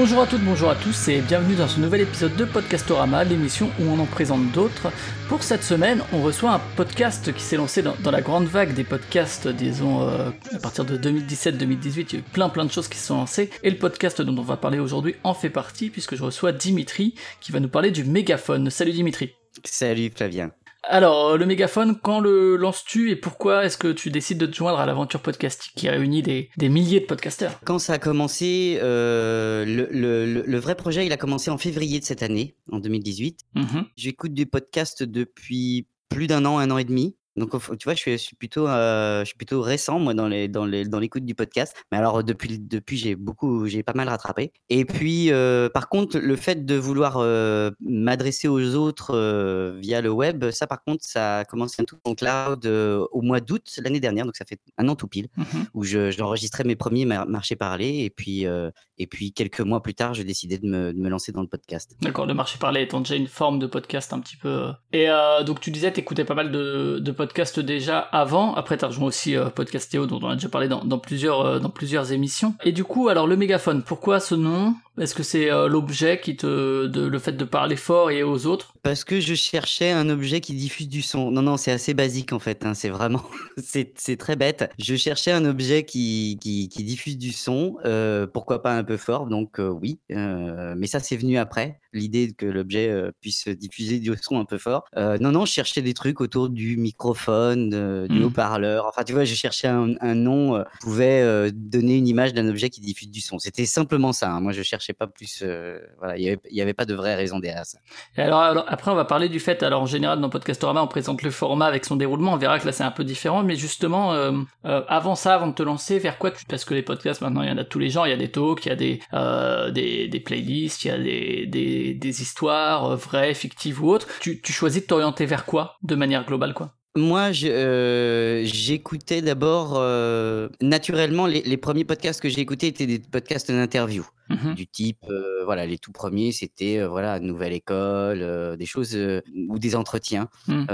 Bonjour à toutes, bonjour à tous et bienvenue dans ce nouvel épisode de Podcastorama, l'émission où on en présente d'autres. Pour cette semaine, on reçoit un podcast qui s'est lancé dans, la grande vague des podcasts, disons, euh, à partir de 2017-2018, il y a eu plein plein de choses qui se sont lancées et le podcast dont on va parler aujourd'hui en fait partie puisque je reçois Dimitri qui va nous parler du mégaphone. Salut Dimitri. Salut Flavien. Alors, le mégaphone, quand le lances-tu et pourquoi est-ce que tu décides de te joindre à l'aventure podcastique qui réunit des, des milliers de podcasteurs? Quand ça a commencé, euh, le, le, le, vrai projet, il a commencé en février de cette année, en 2018. Mhm. J'écoute du podcast depuis plus d'un an, un an et demi. Donc, tu vois, je suis, je suis plutôt, euh, je suis plutôt récent, moi, dans les, dans les, dans l'écoute du podcast. Mais alors, depuis, depuis, j'ai beaucoup, j'ai pas mal rattrapé. Et puis, euh, par contre, le fait de vouloir euh, m'adresser aux autres euh, via le web, ça, par contre, ça a commencé tout en cloud euh, au mois d'août l'année dernière. Donc, ça fait un an tout pile, Mhm. où je, j'enregistrais mes premiers mar- marchés parlés. Et puis, euh, et puis, quelques mois plus tard, j'ai décidé de me, de me lancer dans le podcast. D'accord, le marché parlé étant déjà une forme de podcast un petit peu. euh. Et euh, donc tu disais, t'écoutais pas mal de, de podcasts déjà avant. Après, t'as rejoint aussi euh, Podcastéo, dont on a déjà parlé dans, dans plusieurs euh, dans plusieurs émissions. Et du coup, alors le mégaphone, pourquoi ce nom? Est-ce que c'est euh, l'objet qui te, de, le fait de parler fort et aux autres? Parce que je cherchais un objet qui diffuse du son. Non, non, c'est assez basique en fait. hein, C'est vraiment, c'est très bête. Je cherchais un objet qui, qui, qui diffuse du son. euh, pourquoi pas un peu fort Donc euh, oui. mais ça, c'est venu après. L'idée que l'objet puisse diffuser du son un peu fort. Non, non, je cherchais des trucs autour du microphone, du Mhm. haut-parleur. Enfin, tu vois, je cherchais un, un nom qui pouvait donner une image d'un objet qui diffuse du son. C'était simplement ça. hein. Moi, je cherchais pas plus. euh, voilà, il y avait, pas de vraie raison derrière ça. Et alors, alors, après, on va parler du fait. Alors en général, dans Podcastorama, on présente le format avec son déroulement. On verra que là, c'est un peu différent. Mais justement, euh, euh, avant ça, avant de te lancer, vers quoi tu Parce que les podcasts, maintenant, il y en a tous les genres. Il y a des talks, il y a des des, des playlists, il y a des des, des histoires vraies, fictives ou autres. Tu, tu choisis de t'orienter vers quoi, de manière globale, quoi? Moi, je, euh, j'écoutais d'abord euh, naturellement les, les premiers podcasts que j'ai écoutés étaient des podcasts d'interview Mhm. du type euh, voilà les tout premiers c'était voilà nouvelle école des choses ou des entretiens Mhm.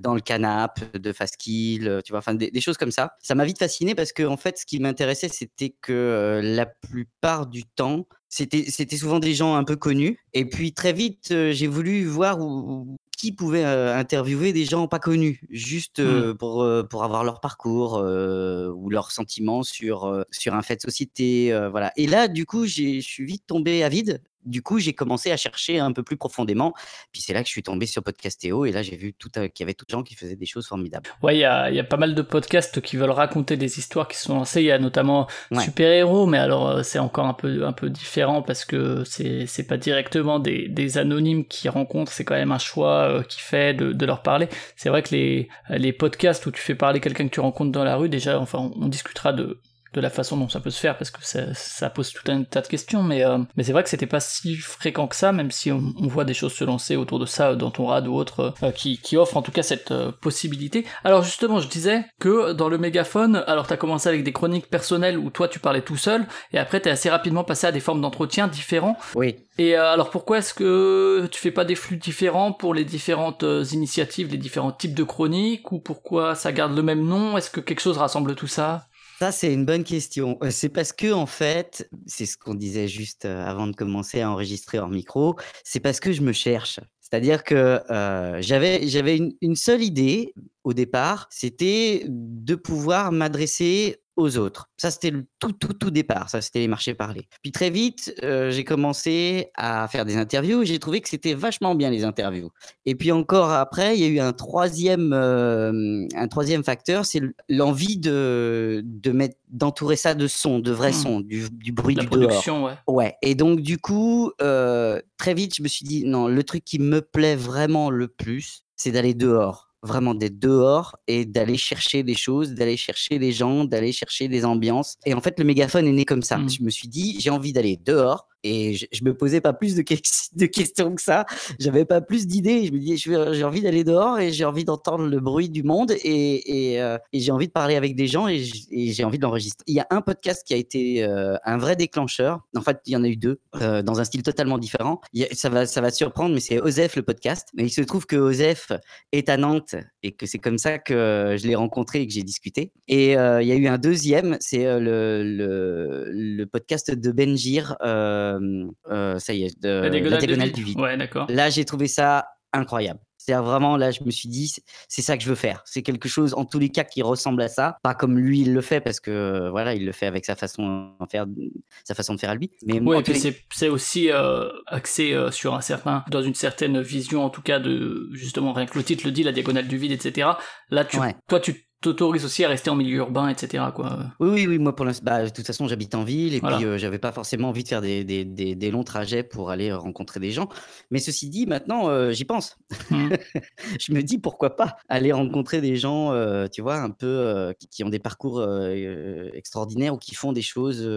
dans le canap de Fastkill tu vois enfin des, des choses comme ça ça m'a vite fasciné parce que en fait ce qui m'intéressait c'était que la plupart du temps c'était c'était souvent des gens un peu connus et puis très vite j'ai voulu voir où- qui pouvait euh, interviewer des gens pas connus, juste euh, pour, euh, pour avoir leur parcours euh, ou leurs sentiments sur, euh, sur un fait de société. euh, voilà. Et là, du coup, je suis vite tombé à vide. Du coup, j'ai commencé à chercher un peu plus profondément. Puis c'est là que je suis tombé sur Podcastéo et là, j'ai vu tout, qu'il y avait tout gens qui faisaient des choses formidables. Ouais, il y a, il y a pas mal de podcasts qui veulent raconter des histoires qui sont lancées. Il y a notamment Ouais. Super Héros, mais alors euh, c'est encore un peu un peu différent parce que c'est c'est pas directement des, des anonymes qui rencontrent, c'est quand même un choix euh, qui fait de, de leur parler. C'est vrai que les les podcasts où tu fais parler quelqu'un que tu rencontres dans la rue, déjà, enfin, on, on discutera de de la façon dont ça peut se faire parce que ça, ça pose tout un tas de questions mais euh, mais c'est vrai que c'était pas si fréquent que ça même si on, on voit des choses se lancer autour de ça euh, dans ton rad ou autre euh, qui qui offre en tout cas cette euh, possibilité. Alors justement je disais que dans le mégaphone alors t'as commencé avec des chroniques personnelles où toi tu parlais tout seul et après t'es assez rapidement passé à des formes d'entretien différents. Oui. et euh, alors pourquoi est-ce que tu fais pas des flux différents pour les différentes euh, initiatives les différents types de chroniques ou pourquoi ça garde le même nom? Est-ce que quelque chose rassemble tout ça? Ça, c'est une bonne question. Euh, C'est parce que, en fait, c'est ce qu'on disait juste euh, avant de commencer à enregistrer hors micro, c'est parce que je me cherche. C'est-à-dire que euh, j'avais j'avais une, une seule idée au départ, c'était de pouvoir m'adresser aux autres. Ça, c'était le tout, tout, tout départ. Ça, c'était les marchés parlés. Puis très vite, euh, j'ai commencé à faire des interviews et j'ai trouvé que c'était vachement bien les interviews. Et puis encore après, il y a eu un troisième, euh, un troisième facteur, c'est l'envie de, de mettre, d'entourer ça de son, de vrai Mhm. son, du, du bruit la du dehors. production ouais Ouais. Et donc du coup, euh, très vite, je me suis dit non, le truc qui me plaît vraiment le plus, c'est d'aller dehors. Vraiment d'être dehors et d'aller chercher des choses, d'aller chercher des gens, d'aller chercher des ambiances. Et en fait, le mégaphone est né comme ça. Mhm. Je me suis dit, j'ai envie d'aller dehors et je, je me posais pas plus de, questions que ça. J'avais pas plus d'idées. Je me disais, j'ai envie d'aller dehors et j'ai envie d'entendre le bruit du monde et, euh, j'ai envie de parler avec des gens et j'ai envie de l'enregistrer. Il y a un podcast qui a été euh, un vrai déclencheur. En fait, il y en a eu deux euh, dans un style totalement différent. ça va, ça va surprendre, mais c'est Osef le podcast. Mais il se trouve que Osef est à Nantes et que c'est comme ça que je l'ai rencontré et que j'ai discuté. Et il y a eu un deuxième, c'est le, podcast de Benjir. Ça y est, de la diagonale, du vide. Ouais, d'accord. Là, j'ai trouvé ça incroyable. C'est vraiment là, je me suis dit, c'est ça que je veux faire. C'est quelque chose, en tous les cas, qui ressemble à ça. Pas comme lui, il le fait, parce que voilà, il le fait avec sa façon de faire, sa façon de faire à lui. Mais ouais, et puis c'est aussi euh, axé euh, sur un certain, dans une certaine vision, en tout cas, de justement, rien que le titre le dit, la diagonale du vide, etc. Là, tu, toi, tu t'autorise aussi à rester en milieu urbain, etc. Quoi. Oui, oui, oui. Moi, pour l'instant, bah, de toute façon, j'habite en ville et puis euh, j'avais pas forcément envie de faire des, des, des, longs trajets pour aller rencontrer des gens. Mais ceci dit, maintenant, euh, j'y pense. Mmh. je me dis pourquoi pas aller rencontrer des gens, euh, tu vois, un peu qui, ont des parcours extraordinaires ou qui font des choses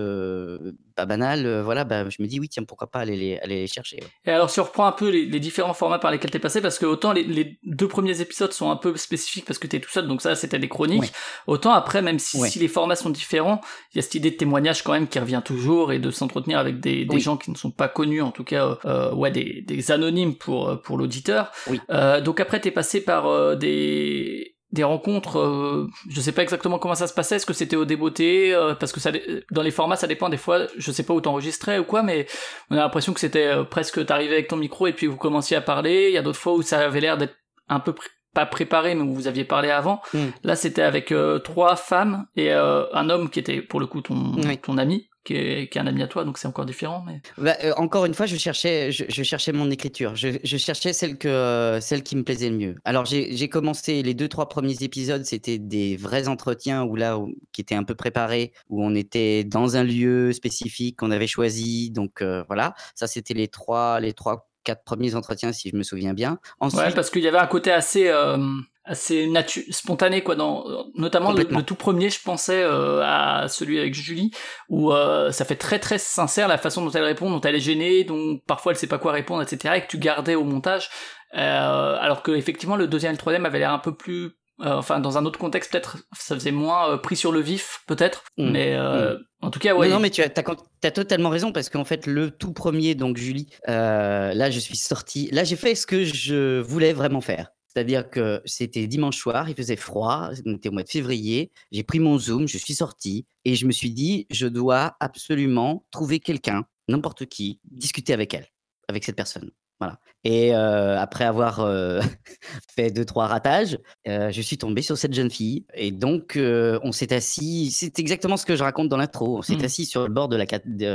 pas banales. voilà, bah, je me dis oui, tiens, pourquoi pas aller les, aller les chercher. Et alors, si on reprend un peu les, différents formats par lesquels tu es passé, parce que autant les, les, deux premiers épisodes sont un peu spécifiques parce que tu es tout seul, donc ça, c'était des Autant après, même si, les formats sont différents, il y a cette idée de témoignage quand même qui revient toujours et de s'entretenir avec des, gens qui ne sont pas connus, en tout cas, euh, ouais, des, anonymes pour, euh, pour l'auditeur. Euh, donc après, t'es passé par des des rencontres, je sais pas exactement comment ça se passait, est-ce que c'était au débeauté, parce que ça, dans les formats ça dépend des fois, je sais pas où t'enregistrais ou quoi, mais on a l'impression que c'était presque t'arrivais avec ton micro et puis vous commenciez à parler, il y a d'autres fois où ça avait l'air d'être un peu pas préparé, mais où vous aviez parlé avant. Hmm. Là, c'était avec euh, trois femmes et euh, un homme qui était pour le coup ton, ton ami. Qui est, qui est, un ami à toi, donc c'est encore différent. Mais... Bah, euh, encore une fois, je cherchais, je, cherchais mon écriture. Je, je, cherchais celle, que, celle qui me plaisait le mieux. Alors, j'ai commencé les deux, trois premiers épisodes, c'était des vrais entretiens où là, qui étaient un peu préparés, où on était dans un lieu spécifique qu'on avait choisi. Donc, voilà, ça, c'était les trois, les trois quatre premiers entretiens, si je me souviens bien. Ensuite... Ouais, parce qu'il y avait un côté assez, euh, assez spontané, quoi. Dans, notamment le, tout premier, je pensais euh, à celui avec Julie, où euh, ça fait très très sincère la façon dont elle répond, dont elle est gênée, dont parfois elle sait pas quoi répondre, etc. Et que tu gardais au montage. alors que effectivement le deuxième et le troisième avaient l'air un peu plus euh, enfin, dans un autre contexte, peut-être, ça faisait moins euh, pris sur le vif, peut-être. Mmh. Mais euh, mmh. en tout cas, ouais. Non, mais tu as, as, totalement raison parce qu'en fait, le tout premier, donc Julie, là, je suis sorti. Là, j'ai fait ce que je voulais vraiment faire. C'est-à-dire que c'était dimanche soir, il faisait froid, c'était au mois de février. J'ai pris mon Zoom, je suis sorti et je me suis dit, je dois absolument trouver quelqu'un, n'importe qui, discuter avec elle, avec cette personne. Voilà. Et après avoir fait deux trois ratages, je suis tombé sur cette jeune fille et donc on s'est assis c'est exactement ce que je raconte dans l'intro. On s'est mmh. assis sur le bord de la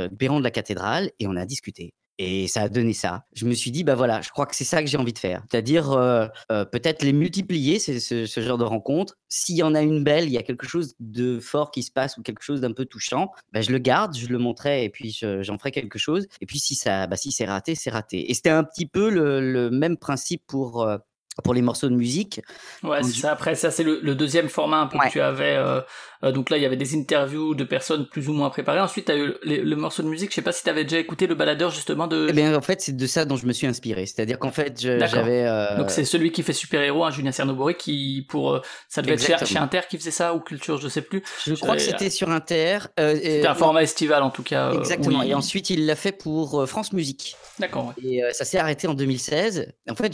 perron de la cathédrale et on a discuté. Et ça a donné ça. Je me suis dit, bah voilà, je crois que c'est ça que j'ai envie de faire. C'est-à-dire euh, euh, peut-être les multiplier, ce, ce, genre de rencontres. S'il y en a une belle, il y a quelque chose de fort qui se passe ou quelque chose d'un peu touchant, bah, je le garde, je le montrerai et puis j'en ferai quelque chose. Et puis si ça, bah, si c'est raté, c'est raté. Et c'était un petit peu le, même principe pour euh, pour les morceaux de musique. Ouais, c'est ça. Après, ça, c'est le, deuxième format un peu que tu avais. Euh, euh, donc là, il y avait des interviews de personnes plus ou moins préparées. Ensuite, tu as eu le, morceau de musique. Je sais pas si tu avais déjà écouté le baladeur, justement, de. Eh bien, en fait, c'est de ça dont je me suis inspiré. C'est-à-dire qu'en fait, j'avais. Euh... Donc, c'est celui qui fait super-héros, hein, Julien Cernobori, qui, pour. Euh, ça devait être chez, Inter qui faisait ça, ou Culture, je sais plus. Je, crois que c'était sur Inter. c'était un format estival, en tout cas. Exactement. Et ensuite, il l'a fait pour France Musique. D'accord. Et ça s'est arrêté en 2016. En fait,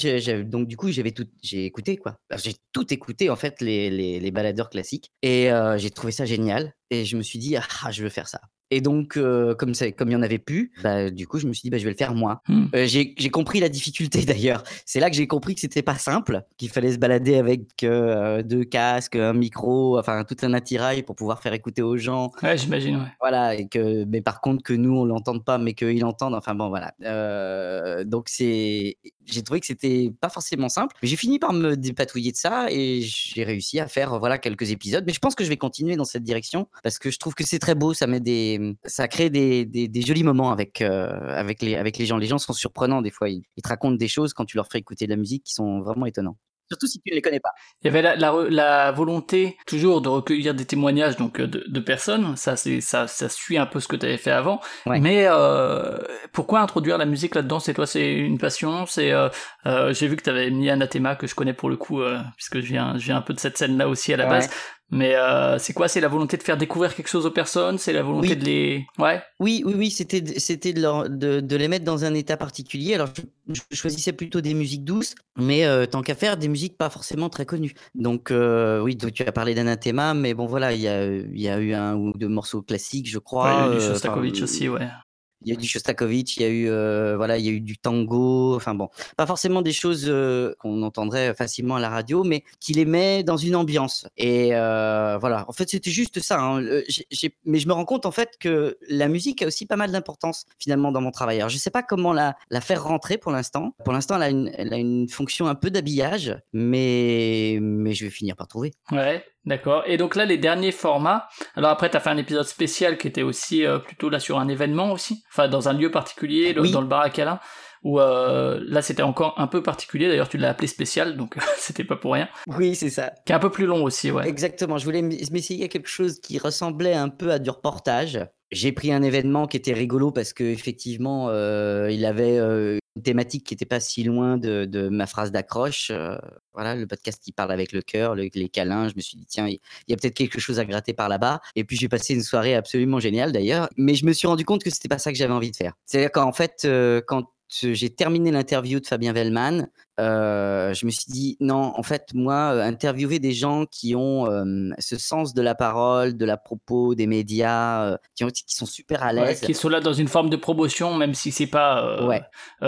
donc, du coup, j'avais tout. J'ai écouté quoi. J'ai tout écouté en fait les, les, baladeurs classiques et euh, j'ai trouvé ça génial et je me suis dit ah je veux faire ça. Et donc, euh, comme comme il y en avait plus, bah, du coup, je me suis dit, bah, je vais le faire moi. Mmh. Euh, j'ai compris la difficulté d'ailleurs. C'est là que j'ai compris que c'était pas simple, qu'il fallait se balader avec euh, deux casques, un micro, enfin tout un attirail pour pouvoir faire écouter aux gens. Ouais, j'imagine. Ouais. Voilà, et que, mais par contre que nous on l'entende pas, mais qu'ils l'entendent. Enfin bon, voilà. donc c'est, j'ai trouvé que c'était pas forcément simple. J'ai fini par me dépatouiller de ça et j'ai réussi à faire voilà quelques épisodes. Mais je pense que je vais continuer dans cette direction parce que je trouve que c'est très beau. Ça met des ça crée des, des, jolis moments avec, euh, avec, les, avec les gens. Les gens sont surprenants des fois. Ils, te racontent des choses quand tu leur fais écouter de la musique qui sont vraiment étonnants. surtout si tu ne les connais pas. Il y avait la, la, volonté toujours de recueillir des témoignages donc de, de personnes, ça c'est ça ça suit un peu ce que tu avais fait avant. Mais euh, pourquoi introduire la musique là-dedans? C'est toi, c'est une passion? C'est euh, euh, j'ai vu que tu avais mis Anathema que je connais pour le coup euh, puisque je viens je viens un peu de cette scène là aussi à la base. Mais euh, c'est quoi? C'est la volonté de faire découvrir quelque chose aux personnes? C'est la volonté de les... Ouais? Oui, oui, oui, c'était, c'était de, de, de, les mettre dans un état particulier. Alors, je, choisissais plutôt des musiques douces, mais euh, tant qu'à faire, des musiques pas forcément très connues. Donc, euh, oui, tu as parlé d'Anathema, mais bon, voilà, il y a, y a eu un ou deux morceaux classiques, je crois. Ouais, il y a eu Shostakovich aussi, ouais. Il y a eu du Shostakovich, il y a eu euh, voilà, il y a eu du tango, enfin bon, pas forcément des choses euh, qu'on entendrait facilement à la radio, mais qui les met dans une ambiance. Et euh, voilà, en fait, c'était juste ça. Hein. mais je me rends compte en fait que la musique a aussi pas mal d'importance finalement dans mon travail. Alors, je sais pas comment la, faire rentrer pour l'instant. Pour l'instant, elle a une fonction un peu d'habillage, mais mais je vais finir par trouver. Ouais. D'accord. Et donc là, les derniers formats. Alors après, tu as fait un épisode spécial qui était aussi euh, plutôt là sur un événement aussi, enfin dans un lieu particulier, dans le bar à Calin, où euh, là c'était encore un peu particulier. D'ailleurs, tu l'as appelé spécial, donc c'était pas pour rien. Oui, c'est ça. Qui est un peu plus long aussi, ouais. Exactement. Je voulais m'essayer à quelque chose qui ressemblait un peu à du reportage. J'ai pris un événement qui était rigolo parce que effectivement, euh, il avait thématique qui n'était pas si loin de, ma phrase d'accroche. voilà, le podcast qui parle avec le cœur, les câlins. Je me suis dit tiens, il y a peut-être quelque chose à gratter par là-bas. Et puis j'ai passé une soirée absolument géniale d'ailleurs. Mais je me suis rendu compte que c'était pas ça que j'avais envie de faire. C'est-à-dire qu'en fait, quand j'ai terminé l'interview de Fabien Vellman, euh, je me suis dit non, en fait, moi, euh, interviewer des gens qui ont ce sens de la parole, de la propos, des médias, euh, qui, qui, sont super à l'aise, qui sont là dans une forme de promotion, même si c'est pas ouais.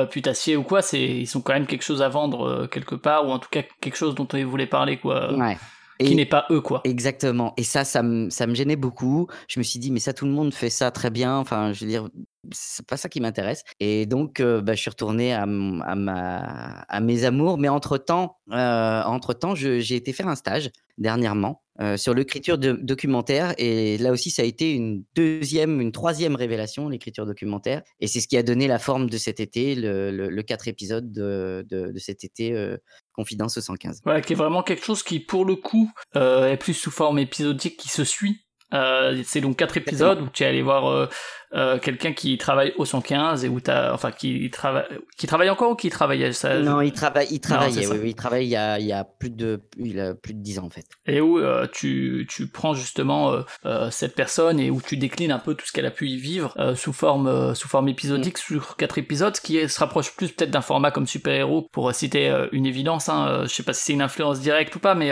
putassier ou quoi, c'est ils sont quand même quelque chose à vendre quelque part, ou en tout cas quelque chose dont ils voulaient parler quoi. Ouais qui n'est pas eux, quoi. Exactement. Et ça, ça me, ça me gênait beaucoup. Je me suis dit, mais ça, tout le monde fait ça très bien. Enfin, je veux dire, c'est pas ça qui m'intéresse. Et donc, euh, bah, je suis retourné à, à, ma, à mes amours. Mais entre-temps, euh, entre-temps j'ai été faire un stage dernièrement euh, sur l'écriture documentaire. Et là aussi, ça a été une deuxième, une troisième révélation, l'écriture documentaire. Et c'est ce qui a donné la forme de cet été, le, le, quatre épisodes de, de, de cet été Confidence 115. Voilà, qui est vraiment quelque chose qui, pour le coup, est plus sous forme épisodique qui se suit. Euh, c'est donc quatre épisodes où tu es allé voir euh, euh, quelqu'un qui travaille au 115 et où t'as, enfin, qui travaille, qui travaille encore ou qui travaillait ça Non, il travaille, il travaillait, oui, il travaille il y a, il y a plus de, il a plus de 10 ans en fait. Et où euh, tu, tu prends justement euh, cette personne et où tu déclines un peu tout ce qu'elle a pu y vivre sous forme, sous forme épisodique mm. sur quatre épisodes, ce qui se rapproche plus peut-être d'un format comme super héros pour citer une évidence. Hein, je sais pas si c'est une influence directe ou pas, mais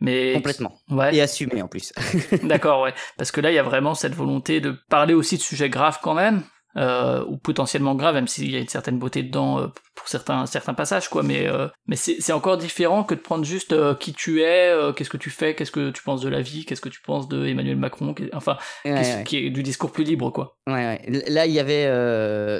mais complètement. Ouais. Et assumé en plus. D'accord, ouais, parce que là il y a vraiment cette volonté de parler aussi de sujets grave quand même, euh, ou potentiellement grave, même s'il y a une certaine beauté dedans euh, pour certains certains passages, quoi. Mais euh, mais c'est encore différent que de prendre juste qui tu es, qu'est-ce que tu fais, qu'est-ce que tu penses de la vie, qu'est-ce que tu penses de Emmanuel Macron, enfin, qui est du discours plus libre, quoi. Ouais, Là, il y avait,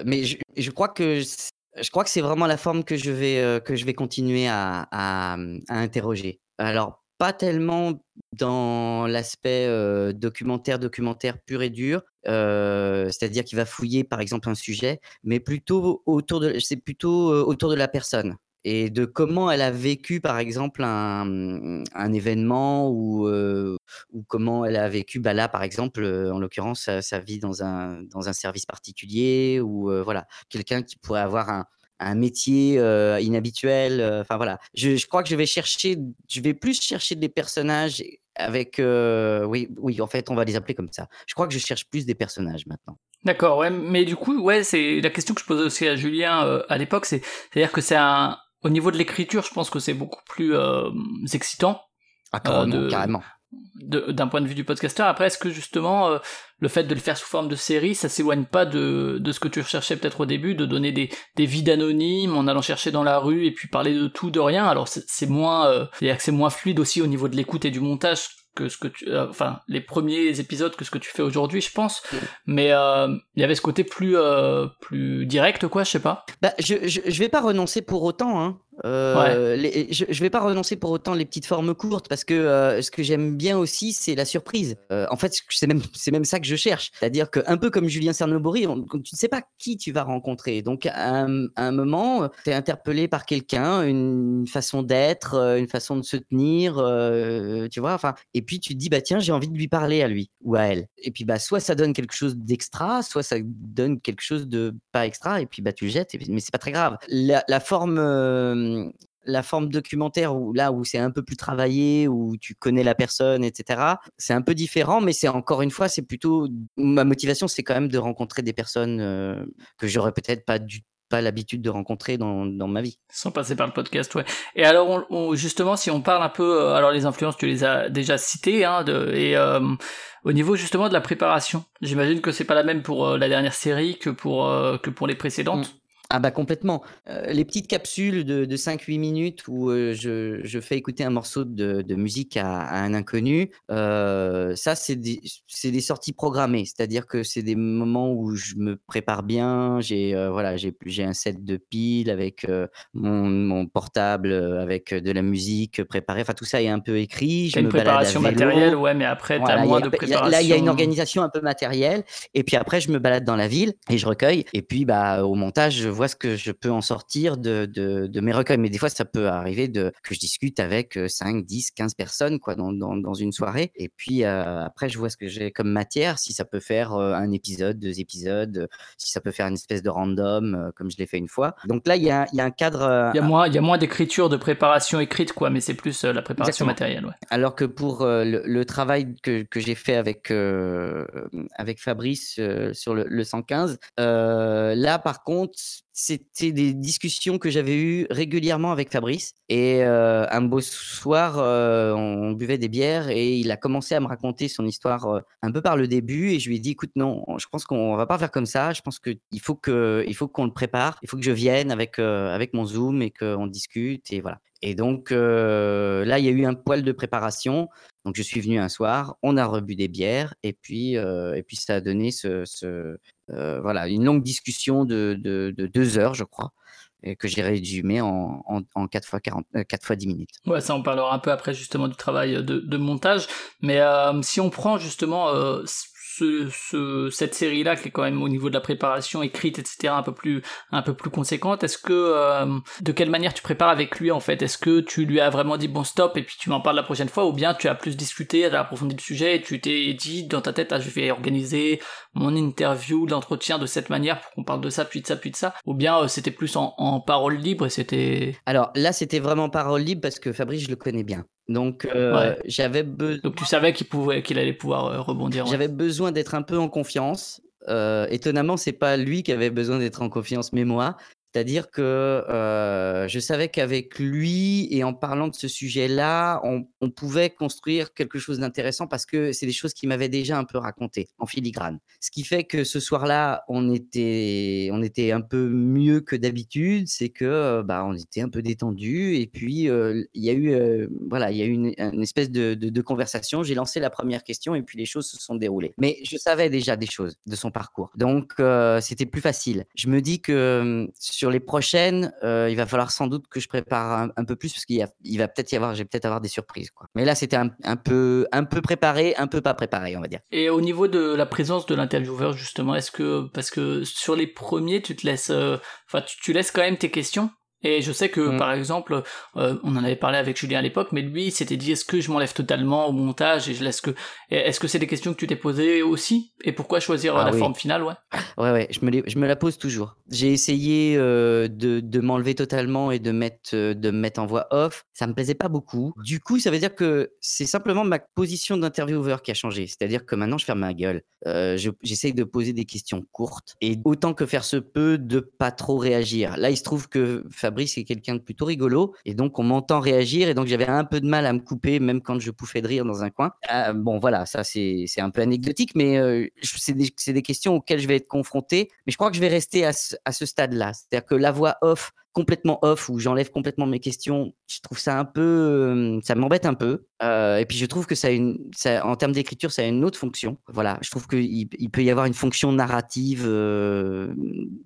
mais je, je, crois que je crois que c'est vraiment la forme que je vais que je vais continuer à, à, à interroger. Alors pas tellement dans l'aspect documentaire, documentaire pur et dur, c'est-à-dire qu'il va fouiller par exemple un sujet, mais plutôt autour de, c'est plutôt autour de la personne et de comment elle a vécu par exemple un, un événement ou, ou comment elle a vécu, bah là par exemple, en l'occurrence, sa, vie dans un, dans un service particulier ou voilà, quelqu'un qui pourrait avoir un, un métier inhabituel. Enfin voilà, je, crois que je vais chercher, je vais plus chercher des personnages avec, oui, oui, en fait, on va les appeler comme ça. Je crois que je cherche plus des personnages maintenant. D'accord, ouais, mais du coup, ouais, c'est la question que je posais aussi à Julien à l'époque, c'est, c'est-à-dire que c'est un, au niveau de l'écriture, je pense que c'est beaucoup plus excitant. Ah, carrément d'un point de vue du podcasteur. Après, est-ce que justement euh, le fait de le faire sous forme de série, ça s'éloigne pas de, de ce que tu recherchais peut-être au début, de donner des, des vies d'anonymes en allant chercher dans la rue et puis parler de tout, de rien? Alors c'est moins, euh, c'est moins fluide aussi au niveau de l'écoute et du montage que ce que tu, euh, enfin les premiers épisodes que ce que tu fais aujourd'hui, je pense. Mais il y avait ce côté plus plus direct, quoi, je sais pas. Bah, je, je, je vais pas renoncer pour autant. Hein. Euh, je ne vais pas renoncer pour autant les petites formes courtes parce que euh, ce que j'aime bien aussi, c'est la surprise. Euh, en fait, c'est même, même ça que je cherche. C'est-à-dire qu'un peu comme Julien Cernobori, tu ne sais pas qui tu vas rencontrer. Donc, à un, moment, tu es interpellé par quelqu'un, une façon d'être, une façon de se tenir, tu vois. Et puis tu te dis, bah tiens, j'ai envie de lui parler à lui ou à elle. Et puis, bah, soit ça donne quelque chose d'extra, soit ça donne quelque chose de pas extra, et puis bah, tu le jettes, mais c'est pas très grave. La forme la forme documentaire où là où c'est un peu plus travaillé, où tu connais la personne, etc. C'est un peu différent, mais c'est encore une fois, c'est plutôt ma motivation, c'est quand même de rencontrer des personnes que j'aurais peut-être pas du pas l'habitude de rencontrer dans, dans, ma vie. Sans passer par le podcast, ouais. Et alors, justement, si on parle un peu, alors les influences, tu les as déjà citées, hein, de, et au niveau justement de la préparation, j'imagine que c'est pas la même pour la dernière série que pour que pour les précédentes? Mmh. Ah bah complètement. Euh, les petites capsules de, de 5-8 minutes où euh, je, je, fais écouter un morceau de, de musique à, à, un inconnu, euh, ça c'est des, des, sorties programmées, c'est-à-dire que c'est des moments où je me prépare bien, j'ai voilà, j'ai un set de piles avec mon, mon, portable, avec de la musique préparée, enfin tout ça est un peu écrit. Je une préparation matérielle, ouais, mais après tu as moins de préparation. Là il y a une organisation un peu matérielle, et puis après je me balade dans la ville et je recueille, et puis bah, au montage, vois ce que je peux en sortir de, de, mes recueils. Mais des fois, ça peut arriver de, que je discute avec 5, 10, 15 personnes quoi, dans, dans, une soirée. Et puis euh, après, je vois ce que j'ai comme matière, si ça peut faire euh, un épisode, deux épisodes, si ça peut faire une espèce de random, euh, comme je l'ai fait une fois. Donc là, il y a, y a, un cadre. Il y a moins, il y a moins d'écriture, de préparation écrite, quoi, mais c'est plus la préparation matérielle. Ouais. Alors que pour le, travail que, que j'ai fait avec, avec Fabrice sur le, le 115, là, par contre, c'était des discussions que j'avais eues régulièrement avec Fabrice. Et un beau soir, on buvait des bières et il a commencé à me raconter son histoire un peu par le début. Et je lui ai dit, écoute, non, je pense qu'on va pas faire comme ça. Je pense qu'il faut que, il faut qu'on le prépare. Il faut que je vienne avec avec mon Zoom et qu'on discute. Et voilà. Et donc là, il y a eu un poil de préparation. Donc je suis venu un soir, on a rebu des bières et puis et puis ça a donné ce, voilà, une longue discussion de, deux heures, je crois, et que j'ai résumé en, en, 4 fois 40, 4 euh, fois 10 minutes. Ouais, ça on parlera un peu après justement du travail de, montage, mais euh, si on prend justement ce, cette série-là, qui est quand même au niveau de la préparation écrite, etc., un peu plus, un peu plus conséquente, est-ce que, euh, de quelle manière tu prépares avec lui, en fait? Est-ce que tu lui as vraiment dit bon stop et puis tu m'en parles la prochaine fois, ou bien tu as plus discuté, tu as approfondi le sujet et tu t'es dit dans ta tête, ah, je vais organiser mon interview, l'entretien de cette manière pour qu'on parle de ça, puis de ça, puis de ça, ou bien euh, c'était plus en, en parole libre et c'était... Alors là, c'était vraiment parole libre parce que Fabrice, je le connais bien. Donc euh, j'avais besoin. Donc tu savais qu'il pouvait, qu'il allait pouvoir euh, rebondir. J'avais besoin d'être un peu en confiance. Euh, étonnamment, c'est pas lui qui avait besoin d'être en confiance, mais moi. C'est-à-dire que euh, je savais qu'avec lui et en parlant de ce sujet-là, on, pouvait construire quelque chose d'intéressant parce que c'est des choses qu'il m'avait déjà un peu racontées en filigrane. Ce qui fait que ce soir-là, on était, on était un peu mieux que d'habitude, c'est que euh, bah, on était un peu détendu et puis euh, il y a eu, voilà, il y a une, espèce de, de, de conversation. J'ai lancé la première question et puis les choses se sont déroulées. Mais je savais déjà des choses de son parcours, donc c'était plus facile. Je me dis que sur sur les prochaines, euh, il va falloir sans doute que je prépare un, peu plus parce qu'il il va peut-être y avoir, j'ai peut-être avoir des surprises. Mais là, c'était un, peu, un peu préparé, un peu pas préparé, on va dire. Et au niveau de la présence de l'intervieweur, justement, est-ce que, parce que sur les premiers, tu te laisses, euh, enfin, tu laisses quand même tes questions? Et je sais que, mm. par exemple, euh, on en avait parlé avec Julien à l'époque, mais lui, il s'était dit, est-ce que je m'enlève totalement au montage et je laisse que... Est-ce que c'est des questions que tu t'es posées aussi? Et pourquoi choisir ah la forme finale, ouais? Ouais, ouais, je me, je me la pose toujours. J'ai essayé euh, de, de m'enlever totalement et de mettre, euh, de me mettre en voix off. Ça me plaisait pas beaucoup. Du coup, ça veut dire que c'est simplement ma position d'intervieweur qui a changé. C'est-à-dire que maintenant, je ferme ma gueule. J'essaye de poser des questions courtes et autant que faire se peut, de pas trop réagir. Là, il se trouve que Fabrice est quelqu'un de plutôt rigolo et donc on m'entend réagir et donc j'avais un peu de mal à me couper même quand je pouffais de rire dans un coin. Euh, bon voilà, ça c'est un peu anecdotique mais euh, c'est des, questions auxquelles je vais être confronté mais je crois que je vais rester à ce, à ce stade-là. C'est-à-dire que la voix off complètement off où j'enlève complètement mes questions, je trouve ça un peu, ça m'embête un peu. Euh, et puis je trouve que ça, a une, ça en termes d'écriture, ça a une autre fonction. Voilà, je trouve qu'il il peut y avoir une fonction narrative, euh,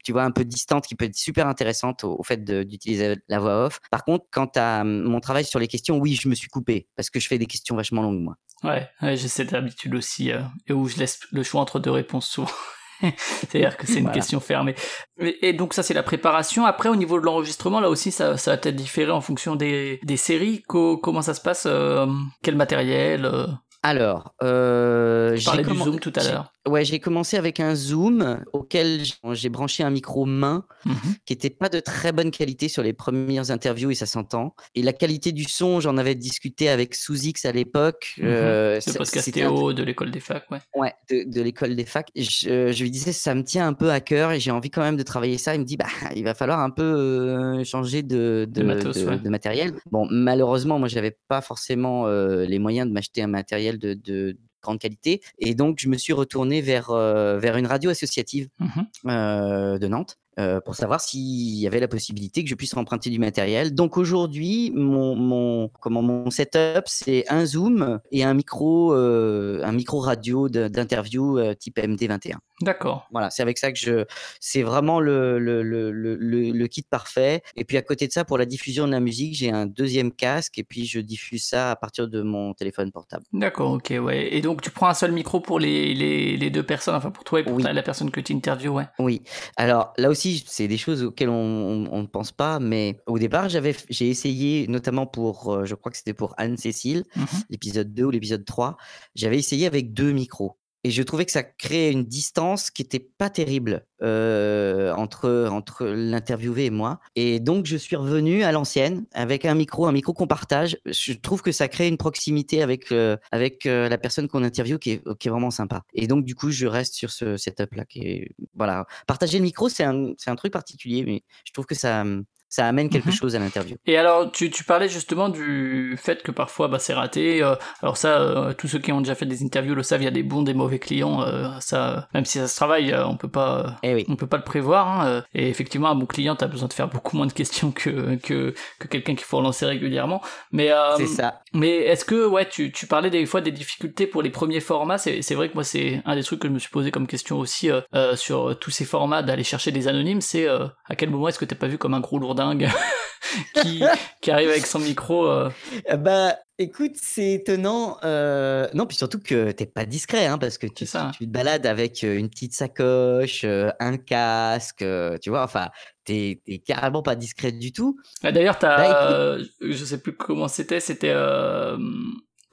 tu vois, un peu distante, qui peut être super intéressante au, fait d'utiliser la voix off. Par contre, quant à mon travail sur les questions, oui, je me suis coupé parce que je fais des questions vachement longues, moi. Ouais, j'ai cette habitude aussi, euh, et où je laisse le choix entre deux réponses souvent. C'est-à-dire que c'est une question fermée. Et, donc ça c'est la préparation. Après au niveau de l'enregistrement, là aussi ça, ça va peut-être différer en fonction des, des séries. comment ça se passe euh, Quel matériel euh? Alors, euh, j'ai du Zoom tout à l'heure. Ouais, j'ai commencé avec un Zoom auquel j'ai branché un micro main mmh qui n'était pas de très bonne qualité sur les premières interviews et ça s'entend. Et la qualité du son, j'en avais discuté avec Sous-X à l'époque. Mmh euh, podcast Théo de l'école des facs, ouais. Ouais, de, l'école des facs. Je, je, lui disais, ça me tient un peu à cœur et j'ai envie quand même de travailler ça. Il me dit, bah, il va falloir un peu euh, changer de, de, de, matériel. Bon, malheureusement, moi, j'avais pas forcément euh, les moyens de m'acheter un matériel de, grande qualité. Et donc, je me suis retourné vers, euh, vers une radio associative mmh euh, de Nantes euh, pour savoir s'il y avait la possibilité que je puisse emprunter du matériel. Donc aujourd'hui, mon, mon, comment, mon setup, c'est un Zoom et un micro, euh, un micro radio d'interview euh, type MD21. D'accord. Voilà, c'est avec ça que je. C'est vraiment le, le, le, le, kit parfait. Et puis à côté de ça, pour la diffusion de la musique, j'ai un deuxième casque et puis je diffuse ça à partir de mon téléphone portable. D'accord, ok, ouais. Et donc tu prends un seul micro pour les, les, les deux personnes, enfin pour toi et pour la personne que tu interviews, ouais. Oui. Alors là aussi, c'est des choses auxquelles on ne pense pas, mais au départ, j'avais, j'ai essayé, notamment pour, euh, je crois que c'était pour Anne-Cécile, mmh l'épisode 2 ou l'épisode 3, j'avais essayé avec deux micros. Et je trouvais que ça créait une distance qui était pas terrible euh, entre, entre l'interviewé et moi. Et donc, je suis revenu à l'ancienne avec un micro, un micro qu'on partage. Je trouve que ça crée une proximité avec, euh, avec euh, la personne qu'on interviewe qui est, vraiment sympa. Et donc, du coup, je reste sur ce setup-là. Voilà. Partager le micro, c'est un, un truc particulier, mais je trouve que ça, ça amène quelque mmh chose à l'interview. Et alors, tu, tu, parlais justement du fait que parfois bah, c'est raté. Euh, alors ça, euh, tous ceux qui ont déjà fait des interviews le savent, il y a des bons, des mauvais clients. Euh, ça, même si ça se travaille, on peut pas, eh on peut pas le prévoir. Hein, et effectivement, un bon client, tu as besoin de faire beaucoup moins de questions que que, que quelqu'un qu'il faut relancer régulièrement. Mais c'est ça. Mais est-ce que ouais, tu, tu parlais des fois des difficultés pour les premiers formats. C'est vrai que moi c'est un des trucs que je me suis posé comme question aussi sur tous ces formats d'aller chercher des anonymes. C'est à quel moment est-ce que t'as pas vu comme un gros lourd dingue qui, qui, arrive avec son micro. Euh. Bah, écoute, c'est étonnant. Euh... Non, puis surtout que t'es pas discret, hein, parce que tu, tu, te balades avec euh, une petite sacoche, un casque, tu vois, enfin, t'es carrément pas discret du tout. Ah, d'ailleurs, t'as, bah, je sais plus comment c'était, c'était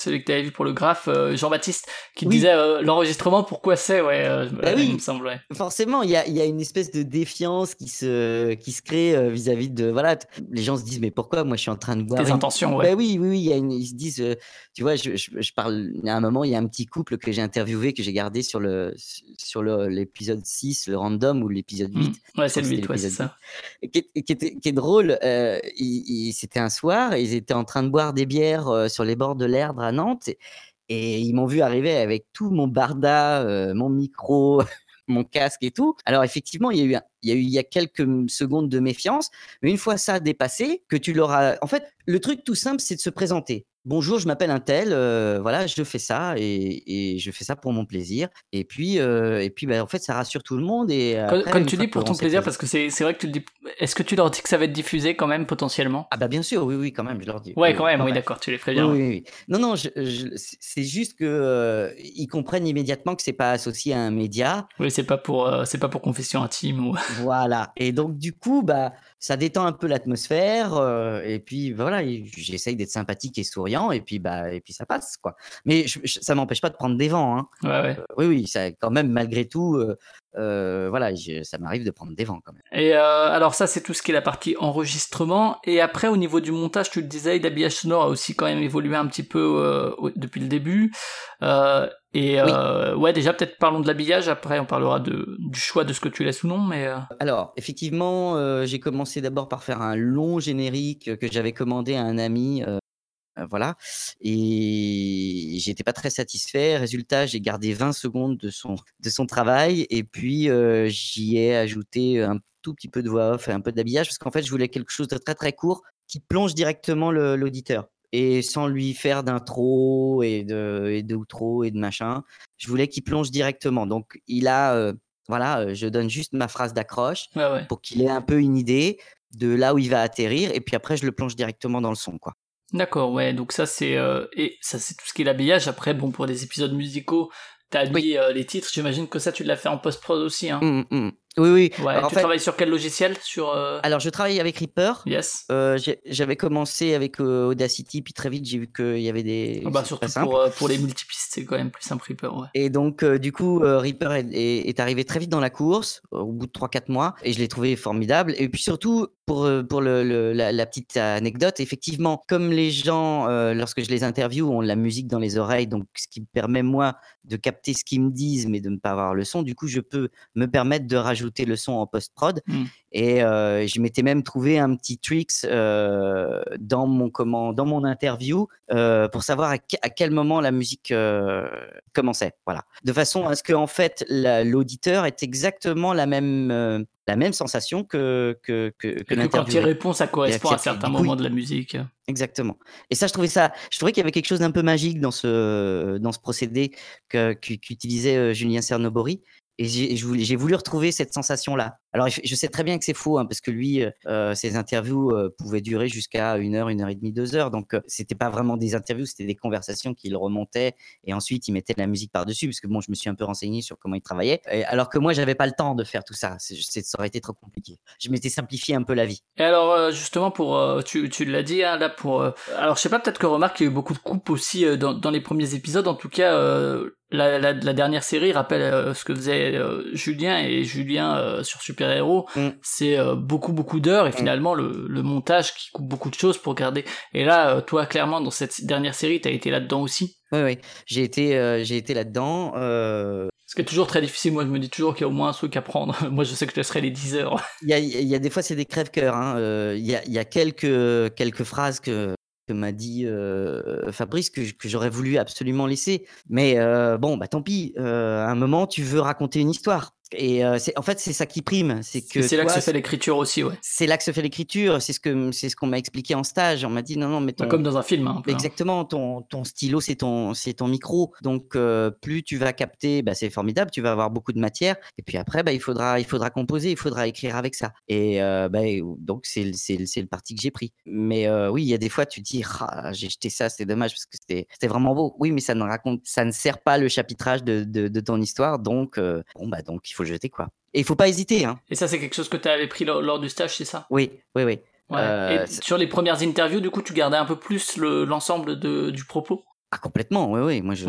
celui que tu avais vu pour le graphe, euh, Jean-Baptiste, qui disait euh, l'enregistrement, pourquoi c'est, ouais, euh, bah oui. il me semble, Forcément, il y a, y a, une espèce de défiance qui se, qui se crée vis-à-vis de. Voilà, les gens se disent, mais pourquoi? Moi je suis en train de boire. Des intentions, ouais. Bah oui, oui, oui, y a une, ils se disent, tu vois, je, je, parle, à un moment, il y a un petit couple que j'ai interviewé, que j'ai gardé sur le sur l'épisode 6, le random, ou l'épisode 8. Mmh. Ouais, c'est le 8, ouais, c'est ça. Qui est, qui, était, qui est drôle, c'était un soir, ils étaient en train de boire des bières sur les bords de l'Erdre à Nantes. Et, ils m'ont vu arriver avec tout mon barda, euh, mon micro, mon casque et tout. Alors effectivement, il y a eu, il y a eu il y a quelques secondes de méfiance, mais une fois ça dépassé, que tu l'auras. En fait, le truc tout simple, c'est de se présenter bonjour, je m'appelle un tel, euh, voilà, je fais ça et, je fais ça pour mon plaisir. Et puis, euh, et puis, bah, en fait, ça rassure tout le monde. Et quand, tu dis pour ton plaisir, parce que c'est vrai que tu le dis, est-ce que tu leur dis que ça va être diffusé quand même potentiellement? Ah bah bien sûr, oui, oui, quand même, je leur dis. Ouais, quand même, oui, d'accord, tu les préviens. Oui, oui, Non, non, c'est juste que euh, ils comprennent immédiatement que c'est pas associé à un média. Oui, c'est pas pour, c'est pas pour confession intime ou. Voilà. Et donc du coup, bah ça détend un peu l'atmosphère euh, et puis voilà j'essaye d'être sympathique et souriant et puis bah et puis ça passe quoi mais ça m'empêche pas de prendre des vents hein. ouais, ouais. Euh, oui oui ça quand même malgré tout euh, voilà ça m'arrive de prendre des vents quand même et alors ça c'est tout ce qui est la partie enregistrement et après au niveau du montage tu le disais l'habillage sonore a aussi quand même évolué un petit peu depuis le début et euh, ouais, déjà peut-être parlons de l'habillage. Après, on parlera de, du choix de ce que tu laisses ou non. Mais euh. alors, effectivement, euh, j'ai commencé d'abord par faire un long générique que j'avais commandé à un ami. Voilà, et j'étais pas très satisfait. Résultat, j'ai gardé 20 secondes de son, de son travail et puis j'y ai ajouté un tout petit peu de voix off et un peu d'habillage parce qu'en fait, je voulais quelque chose de très très court qui plonge directement l'auditeur et sans lui faire d'intro et de et d'outro et de machin. Je voulais qu'il plonge directement. Donc il a Voilà, je donne juste ma phrase d'accroche ouais. pour qu'il ait un peu une idée de là où il va atterrir et puis après je le plonge directement dans le son quoi. D'accord, ouais, donc ça c'est et ça c'est tout ce qui est l'habillage. Après, bon pour des épisodes musicaux, t'as mis les titres. J'imagine que ça tu l'as fait en post prod aussi. Hein. Mmh, mmh. Oui, oui. Ouais, tu travailles sur quel logiciel? Sur, euh, Alors, je travaille avec Reaper. Yes. Euh, j'avais commencé avec euh, Audacity, puis très vite, j'ai vu qu'il y avait des. Ah bah, surtout pour, pour, les multipistes, c'est quand même plus simple Reaper. Ouais. Et donc, du coup, Reaper est, arrivé très vite dans la course, au bout de 3-4 mois, et je l'ai trouvé formidable. Et puis surtout, pour, pour le, la, petite anecdote, effectivement, comme les gens, lorsque je les interviewe, ont la musique dans les oreilles, donc ce qui me permet, moi, de capter ce qu'ils me disent, mais de ne pas avoir le son, du coup, je peux me permettre de rajouter le son en post-prod. Mmh. Et je m'étais même trouvé un petit tricks dans, mon, comment, dans mon interview pour savoir à, quel moment la musique commençait. Voilà. De façon à ce que, en fait, l'auditeur ait exactement la même la même sensation que que que, que, quand il répond, ça correspond à certains moments de la musique. Exactement. Et ça, je trouvais ça, je trouvais qu'il y avait quelque chose d'un peu magique dans ce dans ce procédé qu'utilisait Julien Cernobori, et j'ai voulu retrouver cette sensation-là. Alors, je sais très bien que c'est faux, hein, parce que lui, euh, ses interviews euh, pouvaient durer jusqu'à une heure, une heure et demie, deux heures. Donc, euh, c'était pas vraiment des interviews, c'était des conversations qu'il remontait et ensuite il mettait de la musique par-dessus, parce que bon, je me suis un peu renseigné sur comment il travaillait. alors que moi, j'avais pas le temps de faire tout ça. ça aurait été trop compliqué. Je m'étais simplifié un peu la vie. Et alors, justement, pour, tu, tu l'as dit, hein, là, pour. alors, je sais pas, peut-être que remarque qu'il y a eu beaucoup de coupes aussi dans, dans, les premiers épisodes. En tout cas, la, la, la, dernière série rappelle ce que faisait Julien et Julien sur Super Héros. Mm c'est euh, beaucoup beaucoup d'heures et mm. finalement le, le, montage qui coupe beaucoup de choses pour garder. Et là, euh, toi, clairement, dans cette dernière série, tu as été là-dedans aussi. Oui, oui, j'ai été, euh, j'ai été là-dedans. Ce qui est toujours très difficile, moi je me dis toujours qu'il y a au moins un truc à prendre. moi je sais que je laisserai les 10 heures. Il y a, il y a des fois c'est des crèves-cœurs. Hein. Il, y a, y a quelques, quelques phrases que, que m'a dit Fabrice que, j'aurais voulu absolument laisser. Mais bon, bah tant pis. à un moment, tu veux raconter une histoire. Et c'est en fait c'est ça qui prime, c'est que c'est là que se fait l'écriture aussi, ouais. C'est là que se fait l'écriture, c'est ce que c'est ce qu'on m'a expliqué en stage. On m'a dit non non mais bah, comme dans un film. Hein, hein. Exactement, ton ton stylo c'est ton c'est ton micro, donc plus tu vas capter, bah, c'est formidable, tu vas avoir beaucoup de matière. Et puis après bah, il faudra il faudra composer, il faudra écrire avec ça. Et bah, donc c'est c'est c'est le parti que j'ai pris. Mais oui il y a des fois tu te dis ah, j'ai jeté ça, c'est dommage parce que c'était c'était vraiment beau. Oui mais ça ne raconte ça ne sert pas le chapitrage de de, de ton histoire, donc bon bah donc il faut jeter quoi. Et il faut pas hésiter. Hein. Et ça, c'est quelque chose que tu avais pris lors, du stage, c'est ça? Oui, oui, oui. Euh, et sur les premières interviews, du coup, tu gardais un peu plus l'ensemble du propos? Ah, complètement, oui, oui. Moi, je,